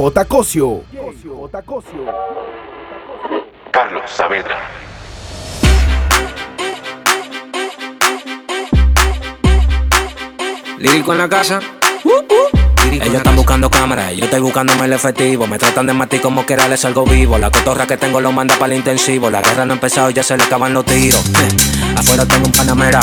J. Cosio. Carlos Saavedra. Lírico en la casa. Ellos están buscando cámaras, yo estoy buscándome el efectivo. Me tratan de matar como que era les algo vivo. La cotorra que tengo lo manda para el intensivo. La guerra no ha empezado y ya se le acaban los tiros. Afuera tengo un panamera.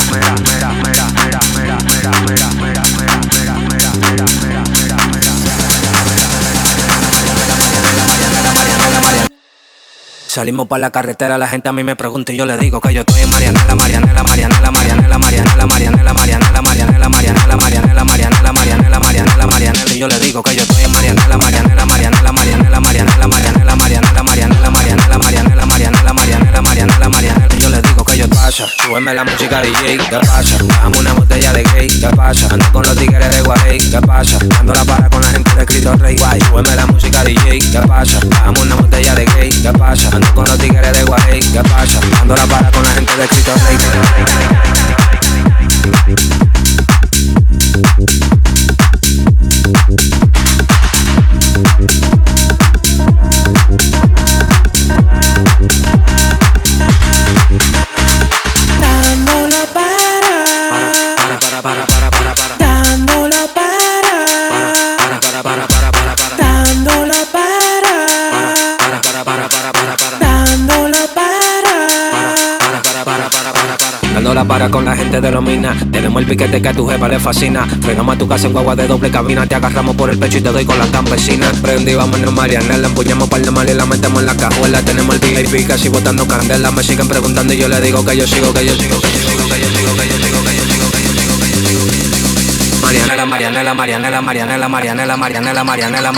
Salimos para la carretera, la gente a mí me pregunta y yo le digo que yo estoy en Marianela, Marianela, Marianela, Marianela, Marianela, Marianela, Marianela, Marianela, Marianela, Marianela, Marianela, Marianela, Marianela, Marianela, y yo le digo que yo estoy en Marianela, Marianela, Marianela, Marianela, Marianela, Marianela, Marianela, Marianela, Marianela, Marianela, Marianela, Marianela, Marianela, le digo que yo pasa, súbeme la música DJ, ¿qué pasa? Dame una botella de gay, ¿qué pasa? Ando con los tigres de Guay, ¿qué pasa? Ando la para con la gente de Cristo Rey, guay, súbeme la música DJ, ¿qué pasa? Dame una botella de gay, ¿qué pasa? Ando con los tigres de Guay, ¿qué pasa? Ando la para con la gente de Cristo Rey. El piquete que a tu jefa le fascina. Frenamos a tu casa en guagua de doble cabina. Te agarramos por el pecho y te doy con la campesina. Prendí, vámonos Marianela. Empuñamos par de mal y la metemos en la cajuela. Tenemos el VIP casi botando candela. Me siguen preguntando y yo le digo que yo sigo, que yo sigo, que yo sigo, que yo sigo, que yo sigo, que yo sigo, que yo sigo, que yo sigo, que yo sigo. Marianela, Marianela, Marianela, Marianela, Marianela, Marianela, Marianela,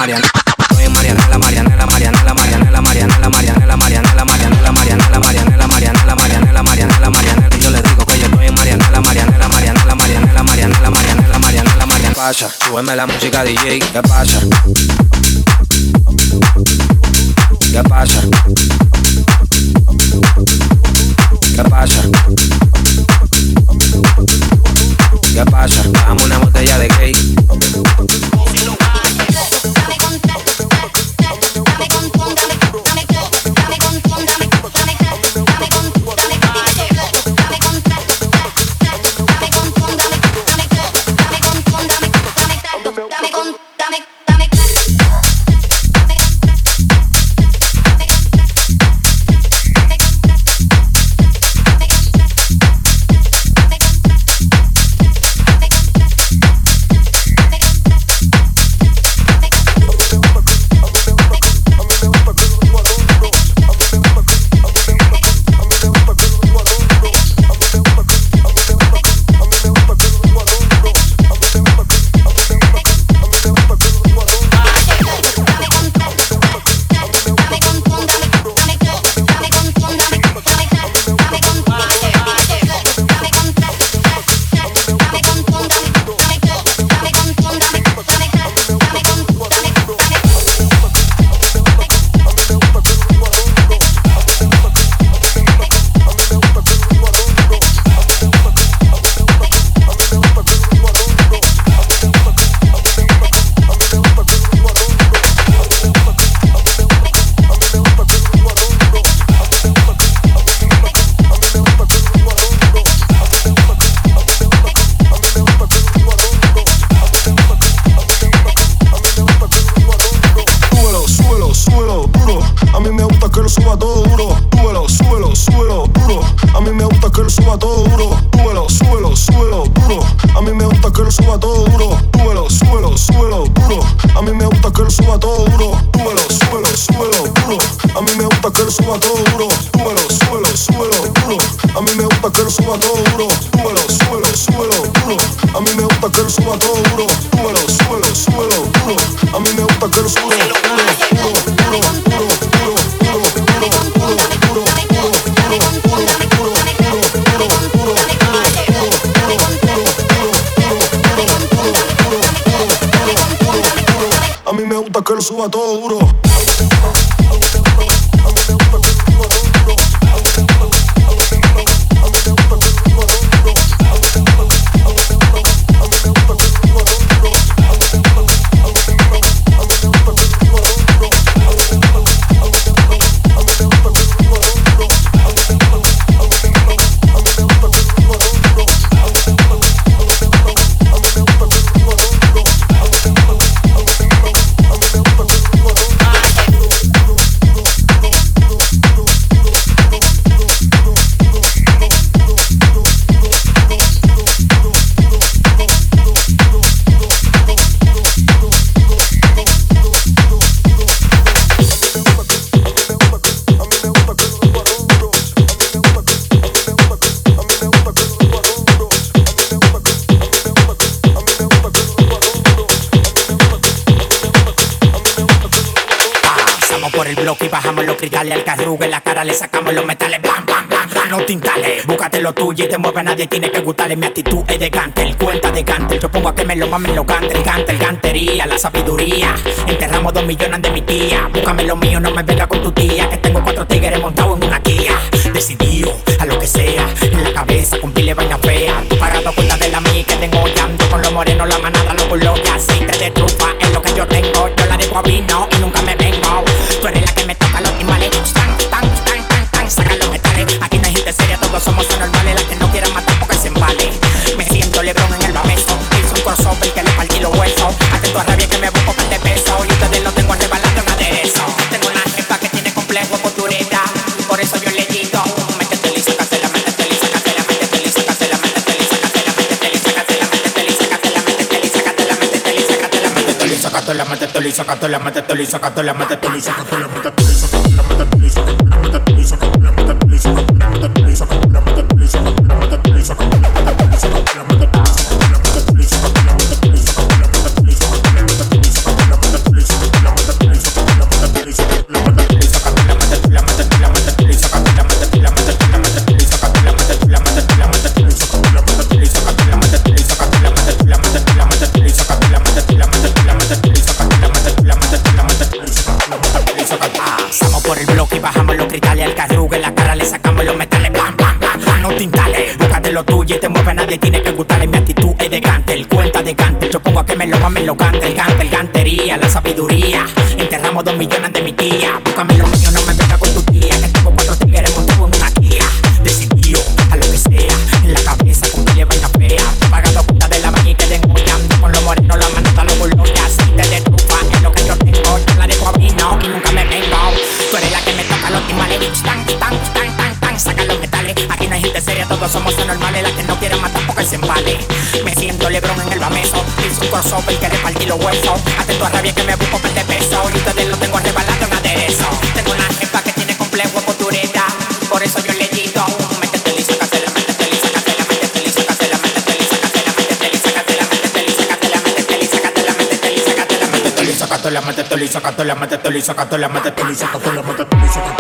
Pasa, súbeme la música DJ, ¿qué pasa? ¿Qué pasa? ¿Qué pasa? ¿Qué pasa? Y te mueve nadie tiene que gustarle. Mi actitud de el cuenta de cante yo pongo a que me lo mamen lo cante el cante el cantería la sabiduría. Enterramos dos millones de mi tía. Búscame lo mío no me venga con tu tía que tengo cuatro tigres montados sácatela, métetela y sácatela, métetela y sácatela, métetela. Por el bloque y bajamos los cristales. Al carrugue la cara le sacamos los metales. Bam bam bam bam no tintales búscate lo tuyo y te mueve nadie tiene que gustarle. Mi actitud es de cante el cuenta de cante yo pongo a que me lo mamen lo cante el cante el cantería la sabiduría. Enterramos dos millones de mi tía. Búscame lo mío no me venga con tu tía todos somos anormales la que no quiere matar porque se embale me siento lebrón en el bameso hice un crossover que le partí los huesos atento a rabia que me busco par de peso y ustedes lo tengo rebalado en aderezo tengo una jefa que tiene complejo cultureta por eso yo le digo sácate la sácate la sácate la sácate la sácate la sácate la sácate la métete lisa sácate la métete lisa sácate la métete lisa sácate la lisa sácate la métete lisa sácate la métete lisa sácate la métete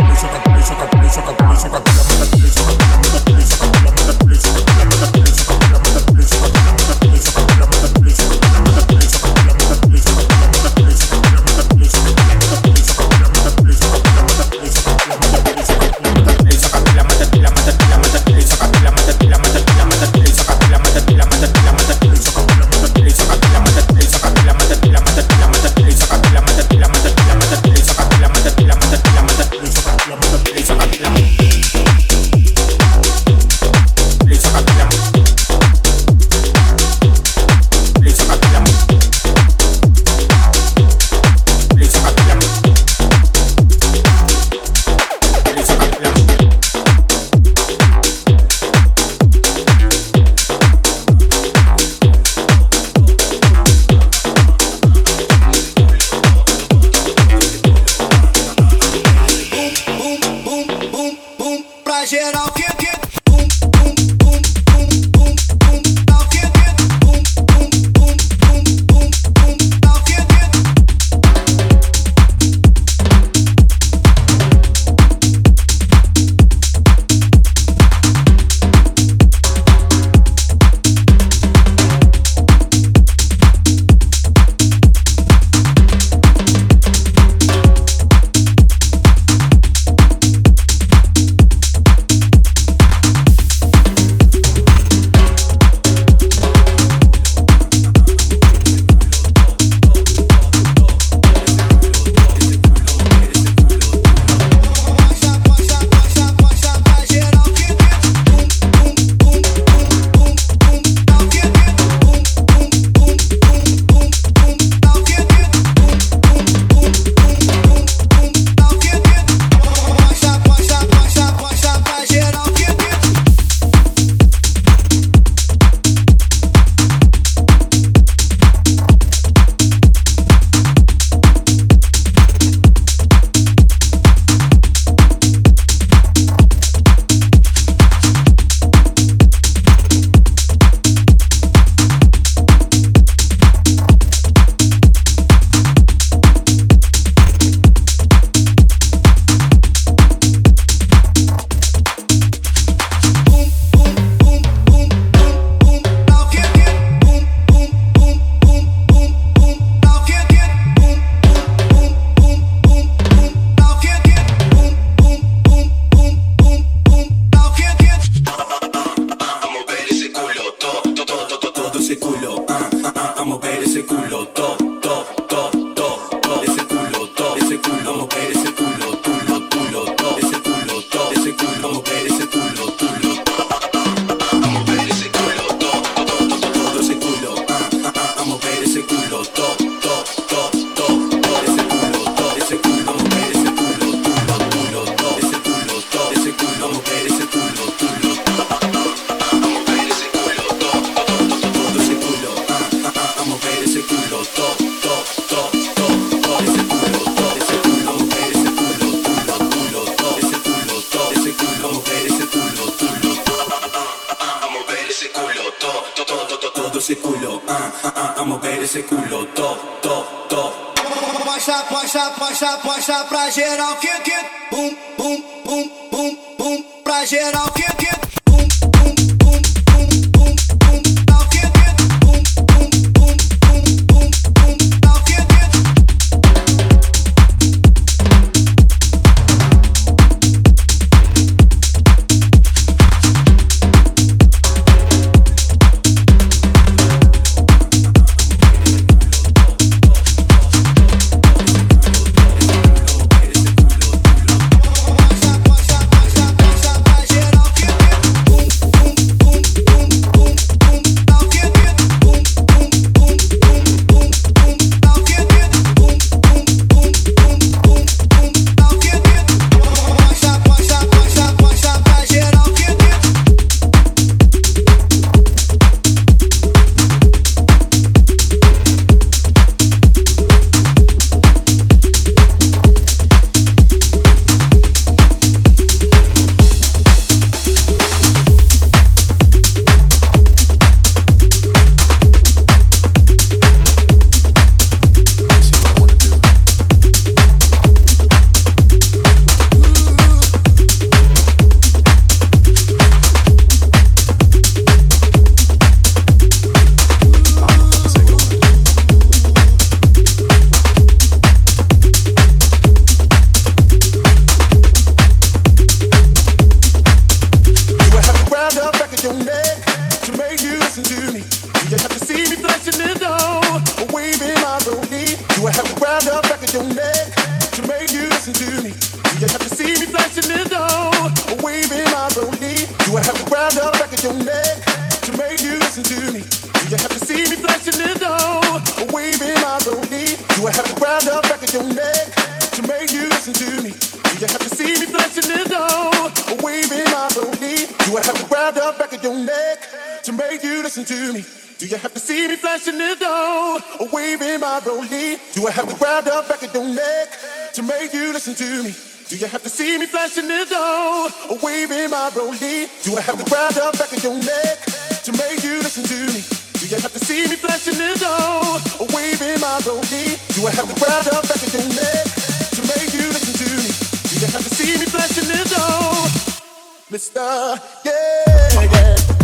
yeah, yeah.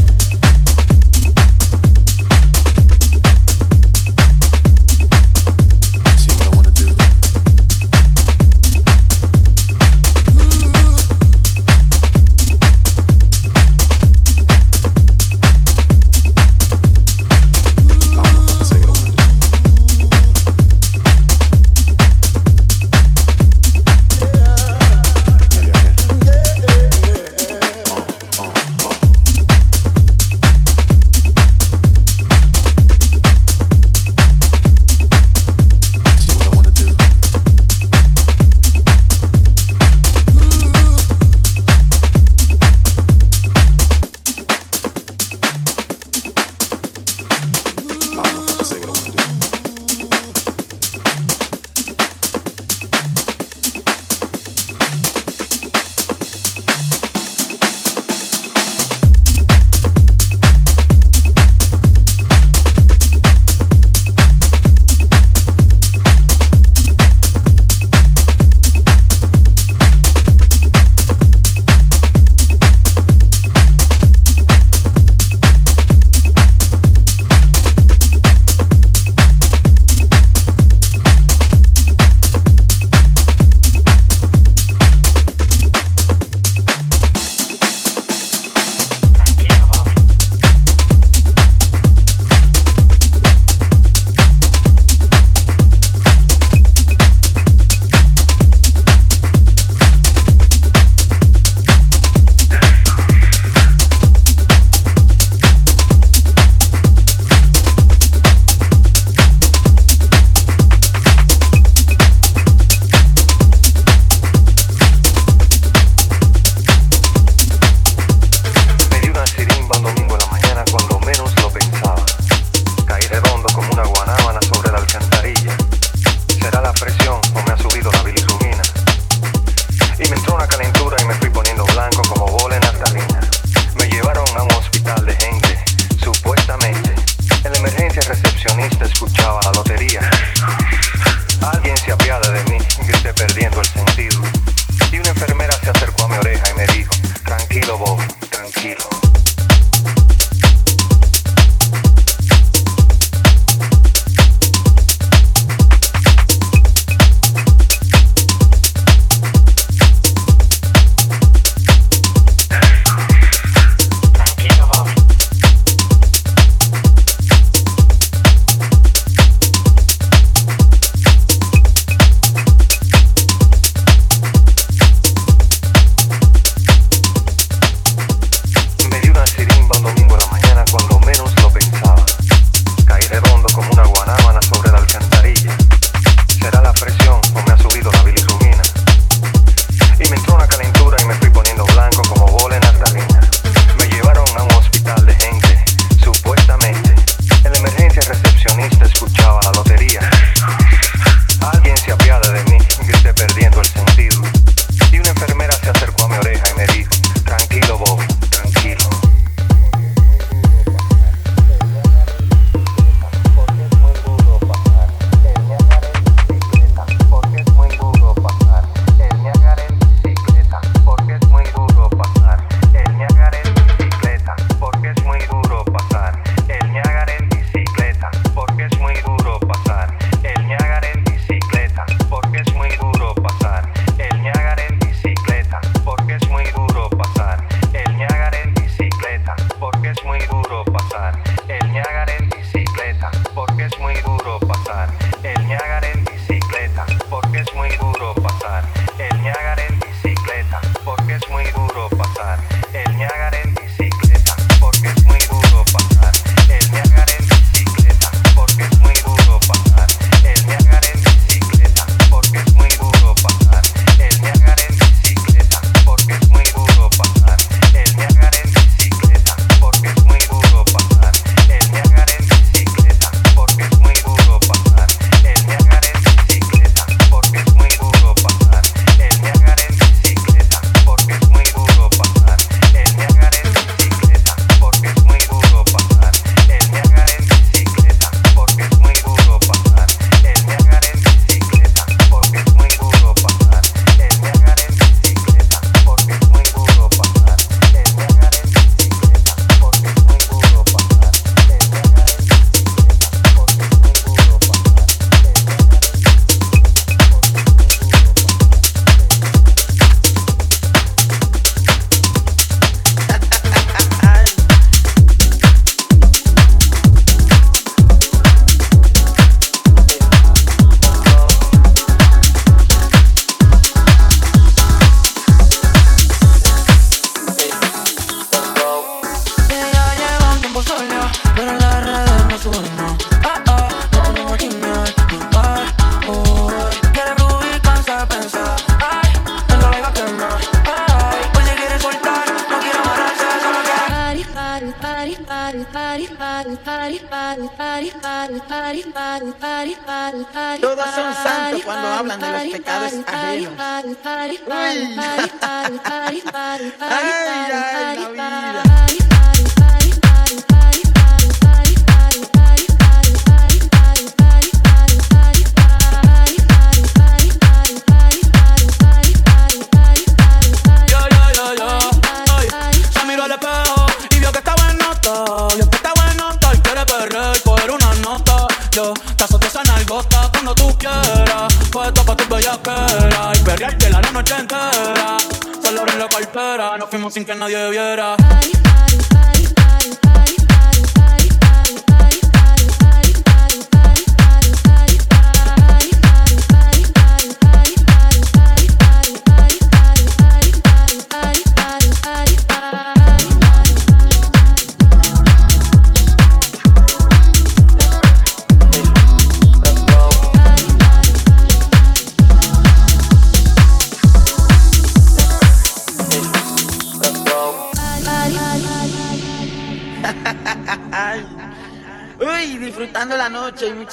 que nadie debía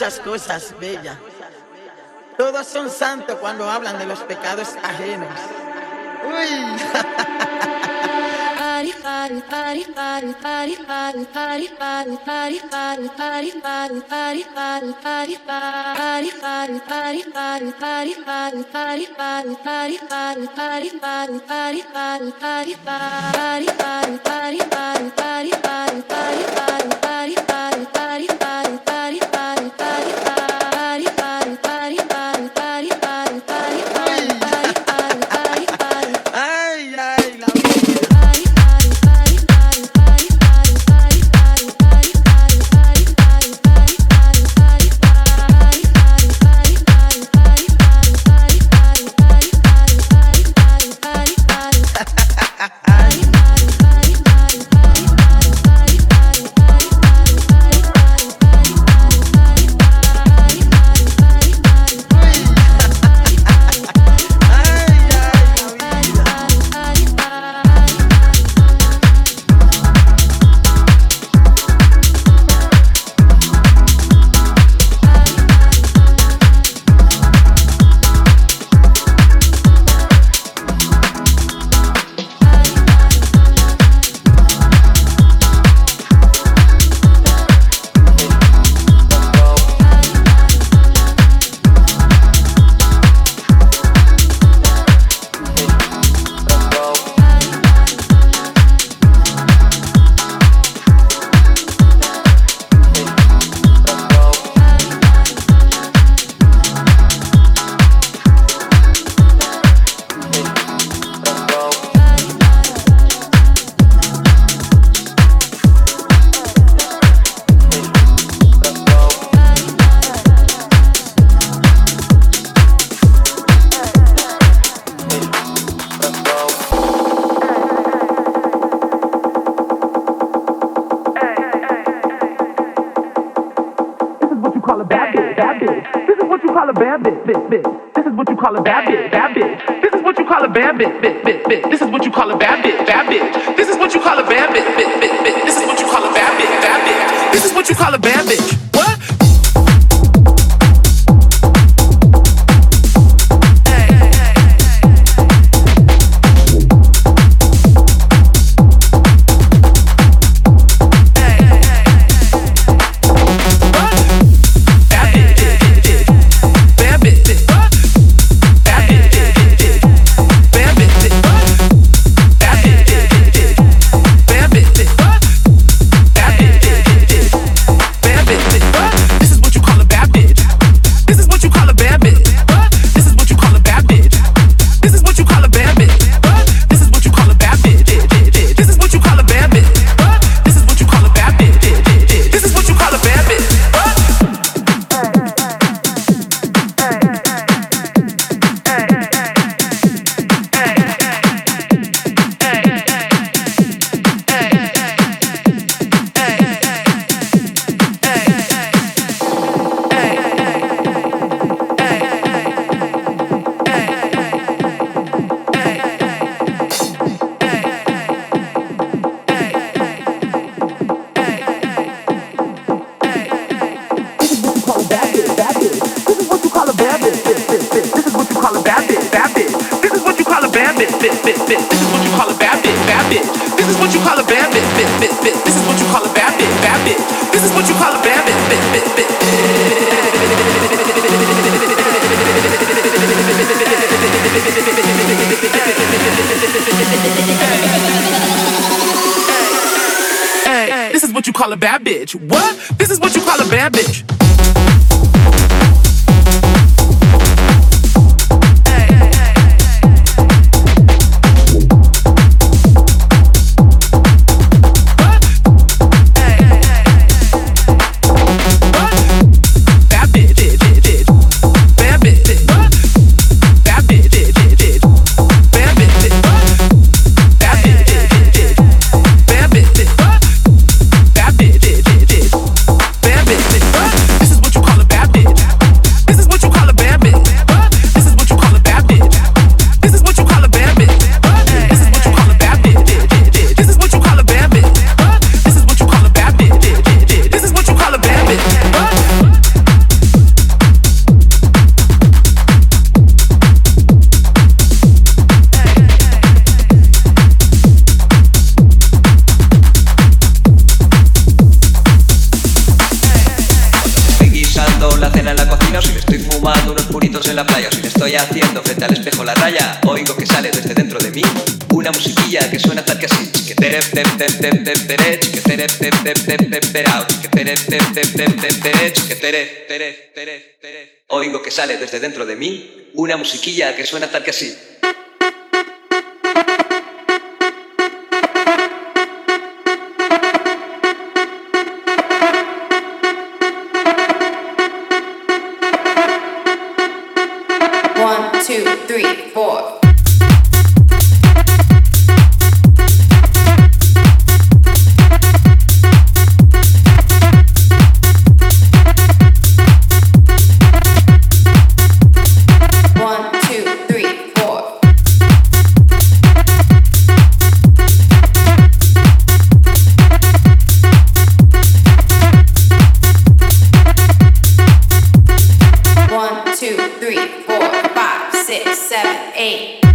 muchas cosas bellas. Todos son santos cuando hablan de los pecados ajenos. Uy. Call a bad bitch, bad bitch. This is what you call a bad bitch, bitch, bitch, bitch. This is what you call a bad bitch, bad bitch. This is what you call a bad bitch, bitch, bitch, bitch. Hey, this is what you call a bad bitch. What? This is what you call a bad bitch. Estoy haciendo frente al espejo la raya. Oigo que sale desde dentro de mí una musiquilla que suena tal que así. Que tere tem tem tem tem tere que tere tem tem tem tem terao, que tere tem tem tem tem tere que tere tere tere tere. Oigo que sale desde dentro de mí una musiquilla que suena tal que así six, seven, eight.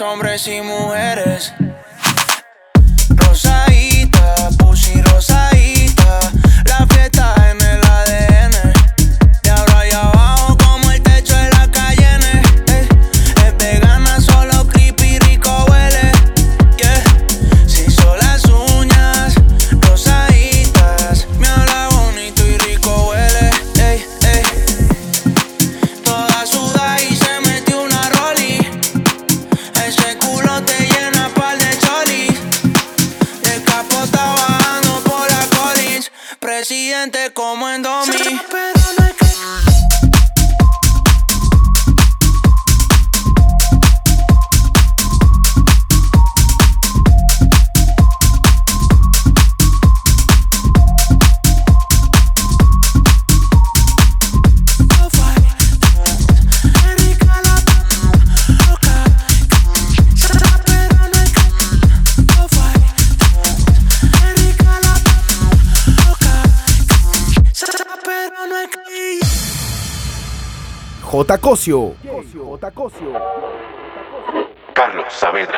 Hombres y mujeres. Cosio. J. Cosio. Carlos Saavedra.